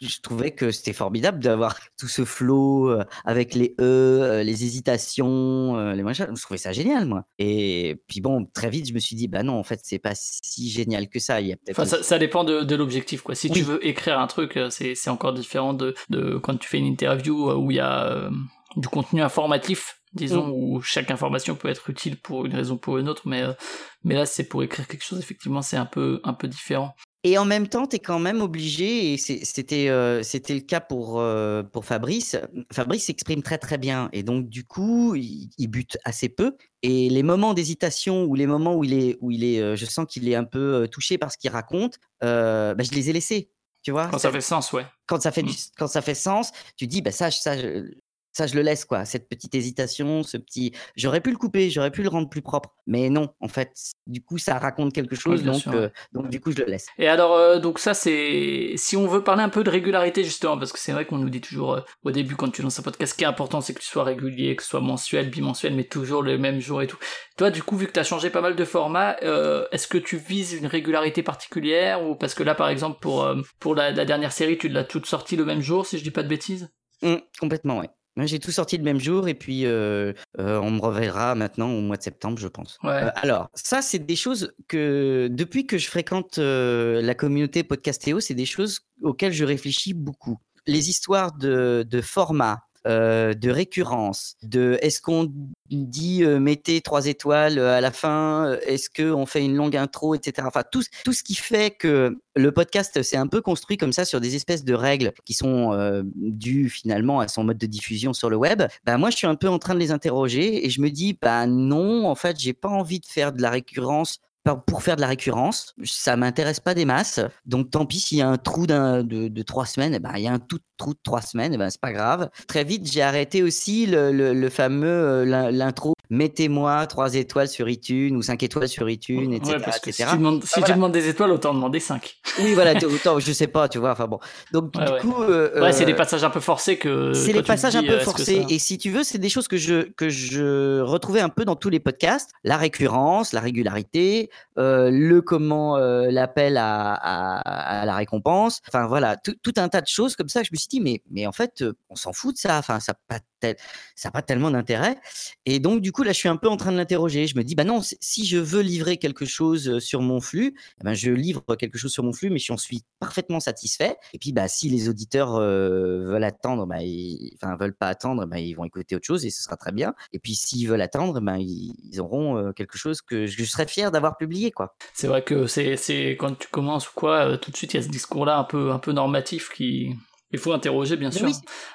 je, trouvais que c'était formidable d'avoir tout ce flow euh, avec les E, euh, les hésitations, les machins. Je trouvais ça génial, moi. Et puis bon, très vite, je me suis dit, bah non, en fait, c'est pas si génial que ça. Il y a peut-être. Enfin, ça, dépend de, l'objectif, quoi. Si tu veux écrire un truc, c'est encore différent de, de, quand tu fais une interview où il y a du contenu informatif disons, mm. où chaque information peut être utile pour une raison ou pour une autre, mais, mais là, c'est pour écrire quelque chose, effectivement, c'est un peu, un peu différent. Et en même temps, tu es quand même obligé, et c'était euh, c'était le cas pour, euh, pour Fabrice. Fabrice s'exprime très très bien, et donc du coup, il, bute assez peu. Et les moments d'hésitation ou les moments où il est, où il est, euh, je sens qu'il est un peu touché par ce qu'il raconte, bah, je les ai laissés. Tu vois Quand ça, fait sens, ouais. Quand ça fait, mm. quand ça fait sens, tu dis, bah ça, ça, ça, je le laisse, quoi. Cette petite hésitation, ce petit. J'aurais pu le couper, j'aurais pu le rendre plus propre. Mais non, en fait, du coup, ça raconte quelque chose, donc, euh, donc du coup, je le laisse. Et alors, euh, donc ça, c'est. Si on veut parler un peu de régularité, justement, parce que c'est vrai qu'on nous dit toujours euh, au début, quand tu lances un podcast, ce qui est important, c'est que tu sois régulier, que ce soit mensuel, bimensuel, mais toujours le même jour et tout. Toi, du coup, vu que tu as changé pas mal de formats, est-ce que tu vises une régularité particulière ou parce que là, par exemple, pour, pour la, dernière série, tu l'as toute sortie le même jour, si je dis pas de bêtises? Mmh, Complètement, ouais. J'ai tout sorti le même jour et puis on me reverra maintenant au mois de septembre, je pense. alors, ça, c'est des choses que depuis que je fréquente la communauté Podcastéo, c'est des choses auxquelles je réfléchis beaucoup. Les histoires de, de format, euh, de récurrence, de est-ce qu'on dit euh, mettez trois étoiles à la fin, est-ce qu'on fait une longue intro, etc. Enfin, tout, tout ce qui fait que le podcast s'est un peu construit comme ça sur des espèces de règles qui sont dues finalement à son mode de diffusion sur le web. Bah, moi, je suis un peu en train de les interroger et je me dis, bah non, en fait, j'ai pas envie de faire de la récurrence pour faire de la récurrence. Ça m'intéresse pas des masses. Donc tant pis s'il y a un trou de, trois semaines, eh ben, il y a un tout trou de trois semaines, eh ben, c'est pas grave. Très vite, j'ai arrêté aussi le, le, fameux euh, l'intro. Mettez-moi trois étoiles sur iTunes ou cinq étoiles sur iTunes, etc. Si, tu demandes, si tu demandes, des étoiles, autant demander cinq. Oui, voilà, autant, je sais pas, tu vois. Enfin bon. Donc du coup, euh, ouais, c'est des euh, passages un peu forcés que. C'est les passages un peu forcés. Et si tu veux, c'est des choses que je que je retrouvais un peu dans tous les podcasts. La récurrence, la régularité, euh, le comment, euh, l'appel à, à, la récompense. Enfin voilà, tout, tout, un tas de choses comme ça. Je me suis dit, mais, mais en fait, on s'en fout de ça. Enfin, ça n'a pas, ça pas tellement d'intérêt. Et donc, du coup, là, je suis un peu en train de l'interroger. Je me dis, bah non, si je veux livrer quelque chose sur mon flux, eh ben, je livre quelque chose sur mon flux, mais j'en suis parfaitement satisfait. Et puis, bah, si les auditeurs veulent attendre, bah, ils, veulent pas attendre, bah, ils vont écouter autre chose et ce sera très bien. Et puis, s'ils veulent attendre, bah, ils, auront quelque chose que je, serais fier d'avoir publié, quoi. C'est vrai que c'est, c'est quand tu commences ou quoi, tout de suite, il y a ce discours-là un peu, un peu normatif qui, il faut interroger, bien sûr.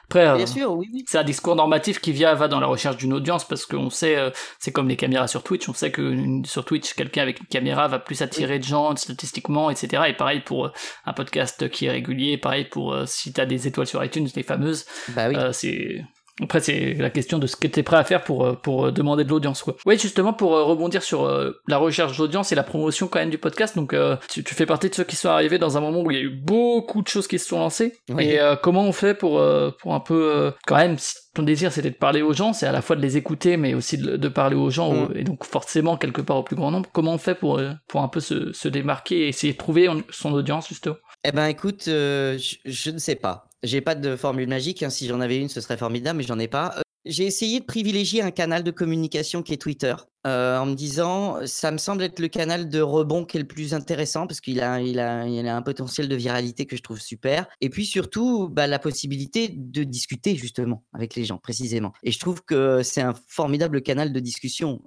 Après, euh, sûr, oui, c'est un discours normatif qui vient, va dans la recherche d'une audience, parce qu'on sait, euh, c'est comme les caméras sur Twitch, on sait que sur Twitch, quelqu'un avec une caméra va plus attirer de gens statistiquement, etc. Et pareil pour euh, un podcast qui est régulier, pareil pour si t'as des étoiles sur iTunes, les fameuses. Bah oui. c'est après, c'est la question de ce que tu es prêt à faire pour, euh, pour euh, demander de l'audience, quoi. Oui, justement, pour euh, rebondir sur la recherche d'audience et la promotion quand même du podcast, donc tu, fais partie de ceux qui sont arrivés dans un moment où il y a eu beaucoup de choses qui se sont lancées. Et comment on fait pour, pour un peu, quand même, si ton désir c'était de parler aux gens, c'est à la fois de les écouter, mais aussi de, parler aux gens, mm. et donc forcément quelque part au plus grand nombre. Comment on fait pour, pour un peu se, se démarquer et essayer de trouver son audience, justement? Eh ben, écoute, je ne sais pas. J'ai pas de formule magique, hein. si j'en avais une, ce serait formidable, mais j'en ai pas. j'ai essayé de privilégier un canal de communication qui est Twitter, en me disant: «Ça me semble être le canal de rebond qui est le plus intéressant» parce qu'il a il a il a un potentiel de viralité que je trouve super et puis surtout, bah, la possibilité de discuter justement avec les gens, précisément et je trouve que c'est un formidable canal de discussion,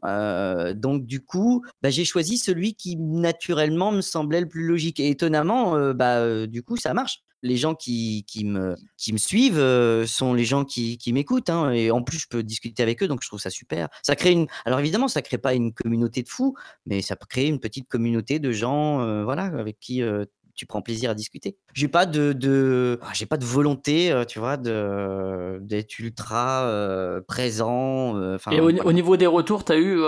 donc du coup, bah, j'ai choisi celui qui naturellement me semblait le plus logique et étonnamment, bah, du coup, ça marche les gens qui, qui, me, qui me suivent euh, sont les gens qui, qui m'écoutent. Hein, et en plus, je peux discuter avec eux, donc je trouve ça super. Ça crée une. Alors évidemment, ça crée pas une communauté de fous, mais ça créer une petite communauté de gens, euh, voilà, avec qui euh, tu prends plaisir à discuter. J'ai pas de, de ah, j'ai pas de volonté, euh, tu vois, de d'être ultra euh, présent. Euh, et au, niveau des retours, tu as eu,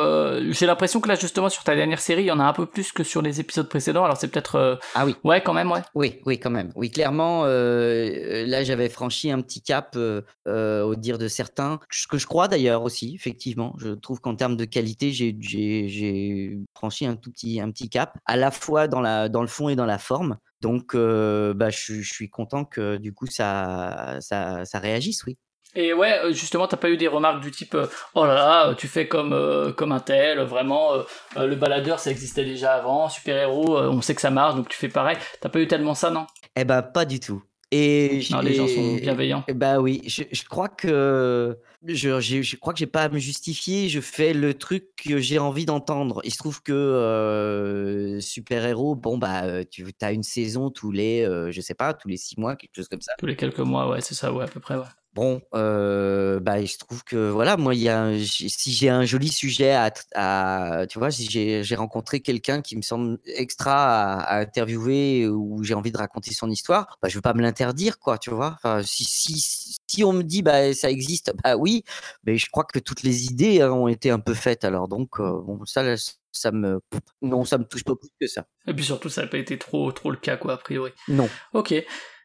j'ai l'impression que là justement sur ta dernière série, il y en a un peu plus que sur les épisodes précédents. Alors c'est peut-être. ah oui. Ouais, quand même, ouais. Oui, oui, quand même. Oui, clairement, là j'avais franchi un petit cap au dire de certains, ce que je crois d'ailleurs aussi, effectivement. Je trouve qu'en termes de qualité, j'ai j'ai franchi un tout petit un petit cap, à la fois dans la dans le fond et dans la forme. Donc, bah, je, suis content que du coup ça, ça, ça réagisse, oui. Et ouais, justement, t'as pas eu des remarques du type oh là là, tu fais comme comme un tel, vraiment le baladeur ça existait déjà avant, super héros, on sait que ça marche donc tu fais pareil. T'as pas eu tellement ça non? Eh ben pas du tout. Et non, les gens sont bienveillants. Bah oui, je, je crois que je, je crois que j'ai pas à me justifier. Je fais le truc que j'ai envie d'entendre. Il se trouve que euh, super héros, bon bah tu as une saison tous les, euh, je sais pas, tous les six mois, quelque chose comme ça. Tous les quelques mois, ouais, c'est ça, ouais, à peu près, ouais. Bon, euh, bah, je trouve que voilà, moi, il y a, si j'ai un joli sujet à, à tu vois, si j'ai rencontré quelqu'un qui me semble extra à, interviewer ou j'ai envie de raconter son histoire, bah, je veux pas me l'interdire, quoi, tu vois. Enfin, si, si, si on me dit, bah, ça existe, bah oui, mais je crois que toutes les idées hein, ont été un peu faites. Alors donc, euh, bon, ça, ça me, non, ça me touche pas plus que ça. Et puis surtout, ça n'a pas été trop, trop le cas, quoi, a priori. Non. Ok.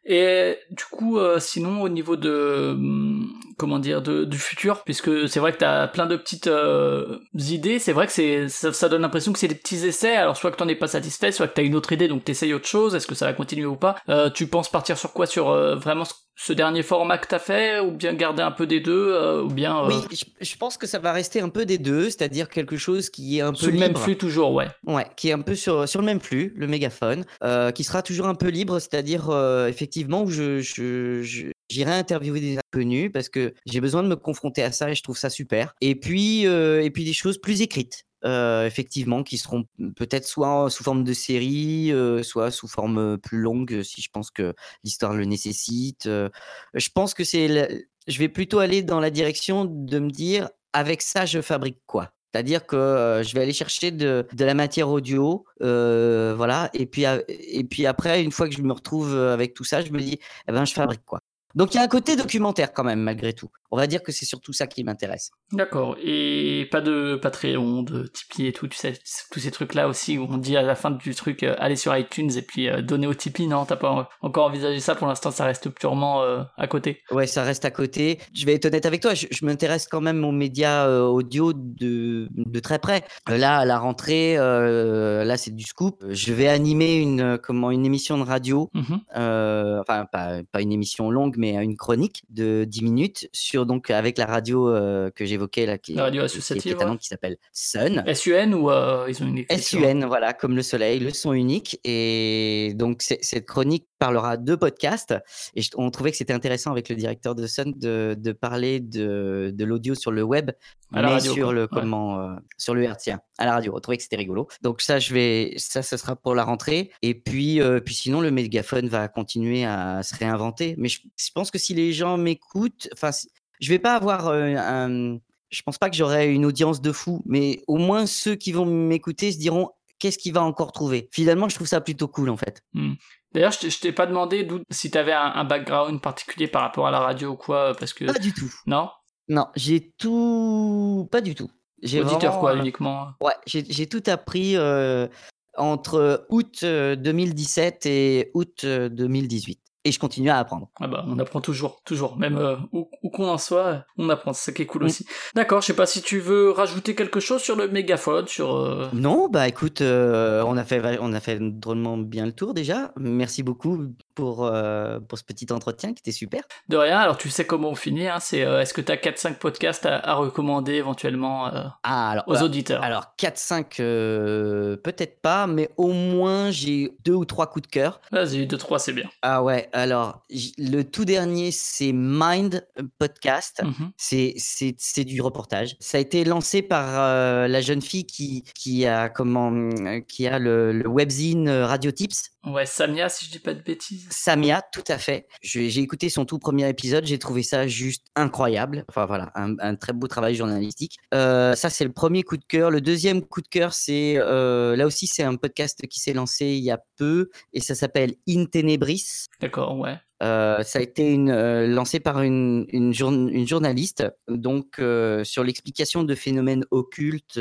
Et du coup, euh, sinon au niveau de hum, comment dire de, du futur, puisque c'est vrai que t'as plein de petites euh, idées, c'est vrai que c'est ça, ça, donne l'impression que c'est des petits essais. Alors soit que t'en es pas satisfait, soit que t'as une autre idée, donc t'essayes autre chose. Est-ce que ça va continuer ou pas? Euh, Tu penses partir sur quoi? Sur vraiment ce dernier format que t'as fait, ou bien garder un peu des deux, ou bien Oui, je, pense que ça va rester un peu des deux, c'est-à-dire quelque chose qui est un peu sur le même flux toujours, ouais. Ouais, qui est un peu sur sur le même flux, le mégaphone, qui sera toujours un peu libre, c'est-à-dire effectivement effectivement je, j'irai interviewer des inconnus parce que j'ai besoin de me confronter à ça et je trouve ça super. Et puis, euh, et puis des choses plus écrites. Euh, effectivement, qui seront peut-être soit sous forme de série, euh, soit sous forme plus longue, si je pense que l'histoire le nécessite. je pense que c'est, je vais plutôt aller dans la direction de me dire, avec ça, je fabrique quoi? C'est-à-dire que je vais aller chercher de, la matière audio, voilà, et puis, et puis après, une fois que je me retrouve avec tout ça, je me dis, eh ben, je fabrique quoi. Donc il y a un côté documentaire quand même, malgré tout. On va dire que c'est surtout ça qui m'intéresse. D'accord. Et pas de Patreon, de Tipeee et tout, tu sais, tous ces trucs-là aussi où on dit à la fin du truc, euh, allez sur iTunes et puis euh, donner au Tipeee. Non, t'as pas encore envisagé ça pour l'instant, ça reste purement euh, à côté. Ouais, ça reste à côté. Je vais être honnête avec toi, je, m'intéresse quand même aux médias audio de, de, très près. là, à la rentrée, là c'est du scoop. Je vais animer une, comment, une émission de radio, mmh enfin pas, pas, une émission longue, mais une chronique de 10 minutes sur donc avec la radio que j'évoquais là, qui, la radio associative, qui, qui s'appelle Sun. SUN ou euh, ils ont une SUN, voilà, comme le soleil, le son unique. Et donc cette chronique parlera de podcast. Et on trouvait que c'était intéressant avec le directeur de Sun de, de parler de, de l'audio sur le web, à mais sur le comment, euh, sur le hertzien, à la radio. On trouvait que c'était rigolo. Donc ça, je vais, ça, ce sera pour la rentrée. Et puis, euh, puis sinon, le mégaphone va continuer à se réinventer. Mais je, je pense que si les gens m'écoutent, enfin, je vais pas avoir un, je pense pas que j'aurai une audience de fou, mais au moins ceux qui vont m'écouter se diront qu'est-ce qu'il va encore trouver. Finalement, je trouve ça plutôt cool en fait. Mmh. D'ailleurs, je t'ai pas demandé si tu avais un, background particulier par rapport à la radio ou quoi, parce que. Pas du tout. Non? Non, j'ai tout. Pas du tout. J'ai Auditeur quoi, euh, uniquement. Ouais, j'ai tout appris euh, entre août 2017 euh, et août 2018 et je continue à apprendre. Ah bah, on apprend toujours, toujours, même euh, où, qu'on en soit, on apprend, c'est ça qui est cool mm. aussi. D'accord, je sais pas si tu veux rajouter quelque chose sur le mégaphone, sur... Euh, non, bah écoute, euh, on, a fait, on a fait drôlement bien le tour déjà, merci beaucoup pour, pour ce petit entretien qui était super. De rien, alors tu sais comment on finit, hein, c'est est-ce que tu as 4-5 podcasts à, recommander éventuellement ah, alors, aux bah, auditeurs? Alors 4-5, peut-être pas, mais au moins j'ai deux ou trois coups de cœur. Vas-y, 2-3 c'est bien. Ah ouais, alors, le tout dernier, c'est Mind Podcast. Mmh c'est du reportage. Ça a été lancé par euh, la jeune fille qui, qui a, comment, qui a le, le webzine euh, Radio Tips. Ouais, Samia, si je dis pas de bêtises. Samia, tout à fait. J'ai écouté son tout premier épisode, j'ai trouvé ça juste incroyable. Enfin voilà, un, très beau travail journalistique. Euh, ça, c'est le premier coup de cœur. Le deuxième coup de cœur, c'est là aussi, c'est un podcast qui s'est lancé il y a peu et ça s'appelle In Tenebris. D'accord, ouais. Euh, ça a été euh, lancé par une, journaliste donc euh, sur l'explication de phénomènes occultes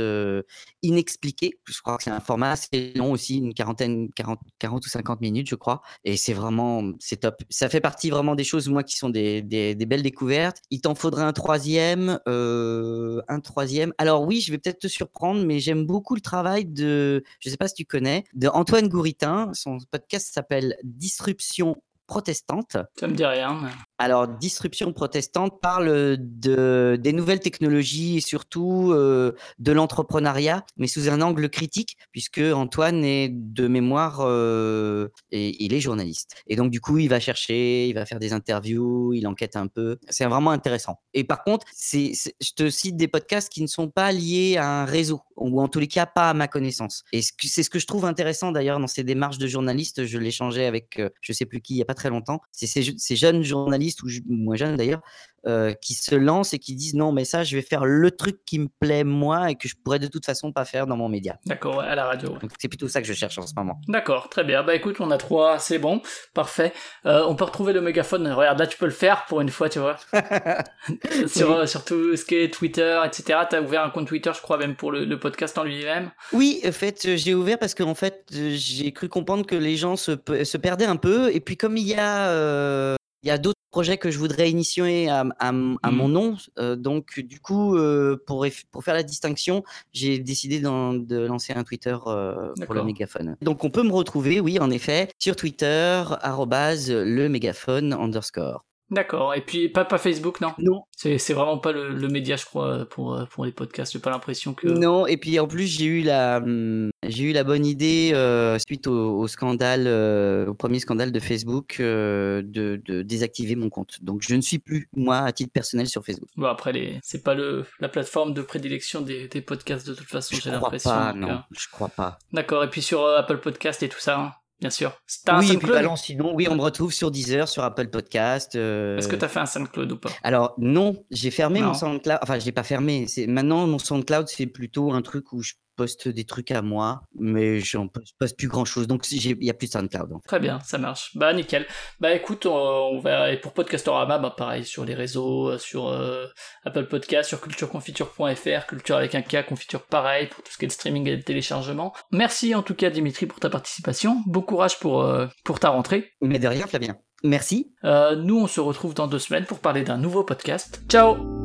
inexpliqués. Je crois que c'est un format assez long aussi, une quarantaine, 40, 40 ou 50 minutes, je crois. Et c'est vraiment, c'est top. Ça fait partie vraiment des choses, moi, qui sont des, belles découvertes. Il t'en faudrait un troisième, un troisième. Alors oui, je vais peut-être te surprendre, mais j'aime beaucoup le travail de, je sais pas si tu connais, de Antoine Gouritin. Son podcast s'appelle Disruption protestante. Ça me dit rien. Alors, Disruption protestante parle de, des nouvelles technologies et surtout euh, de l'entrepreneuriat, mais sous un angle critique, puisque Antoine est de mémoire, euh, et il est journaliste. Et donc, du coup, il va chercher, il va faire des interviews, il enquête un peu. C'est vraiment intéressant. Et par contre, je te cite des podcasts qui ne sont pas liés à un réseau, ou en tous les cas, pas à ma connaissance. Et c'est ce que je trouve intéressant d'ailleurs dans ces démarches de journalistes. Je l'échangeais avec, euh, je sais plus qui, il n'y a pas très longtemps. C'est ces, ces jeunes journalistes ou moins jeunes d'ailleurs, euh, qui se lancent et qui disent non, mais ça, je vais faire le truc qui me plaît moi et que je pourrais de toute façon pas faire dans mon média. D'accord, à la radio. c'est plutôt ça que je cherche en ce moment. D'accord, très bien. Bah écoute, on a trois, c'est bon, parfait. Euh, on peut retrouver le mégaphone. Regarde, là, tu peux le faire pour une fois, tu vois. sur, euh, sur tout ce qui est Twitter, etc. Tu as ouvert un compte Twitter, je crois, même pour le, podcast en lui-même. Oui, en fait, j'ai ouvert parce qu'en fait, j'ai cru comprendre que les gens se, se perdaient un peu. Et puis, comme il y a il y a d'autres projets que je voudrais initier à, mmh. mon nom. Euh, donc, du coup, euh, pour, pour faire la distinction, j'ai décidé de lancer un Twitter euh, pour le mégaphone. Donc, on peut me retrouver, oui, en effet, sur Twitter, le mégaphone underscore. D'accord. Et puis pas, pas Facebook, non? Non. C'est vraiment pas le, média, je crois, pour, pour les podcasts. J'ai pas l'impression que. Non. Et puis en plus, j'ai eu la hum, j'ai eu la bonne idée euh, suite au, scandale, euh, au premier scandale de Facebook, euh, de, de, désactiver mon compte. Donc je ne suis plus moi à titre personnel sur Facebook. Bon après, les... c'est pas le la plateforme de prédilection des, des podcasts de toute façon. J'ai l'impression. Pas, non, je crois pas. D'accord. Et puis sur Apple Podcast et tout ça. Hein? Bien sûr. oui, et puis balance, sinon, oui, on me retrouve sur Deezer, sur Apple Podcast. Euh, Est-ce que tu as fait un SoundCloud ou pas? Alors, non, j'ai fermé mon SoundCloud. Enfin, je l'ai pas fermé. Maintenant, mon SoundCloud, c'est plutôt un truc où je poste des trucs à moi, mais je poste plus grand chose. Donc il y a plus de SoundCloud. Très bien, ça marche. Bah nickel. Bah écoute, on, va et pour Podcastorama, bah pareil sur les réseaux, euh, sur euh, Apple Podcast, sur cultureconfiture.fr, culture avec un K, confiture pareil pour tout ce qui est le streaming et le téléchargement. Merci en tout cas Dimitri pour ta participation. Bon courage pour euh, pour ta rentrée. Mais de rien Flavien. Merci. nous on se retrouve dans deux semaines pour parler d'un nouveau podcast. Ciao.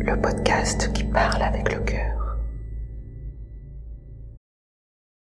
Le podcast qui parle avec le cœur.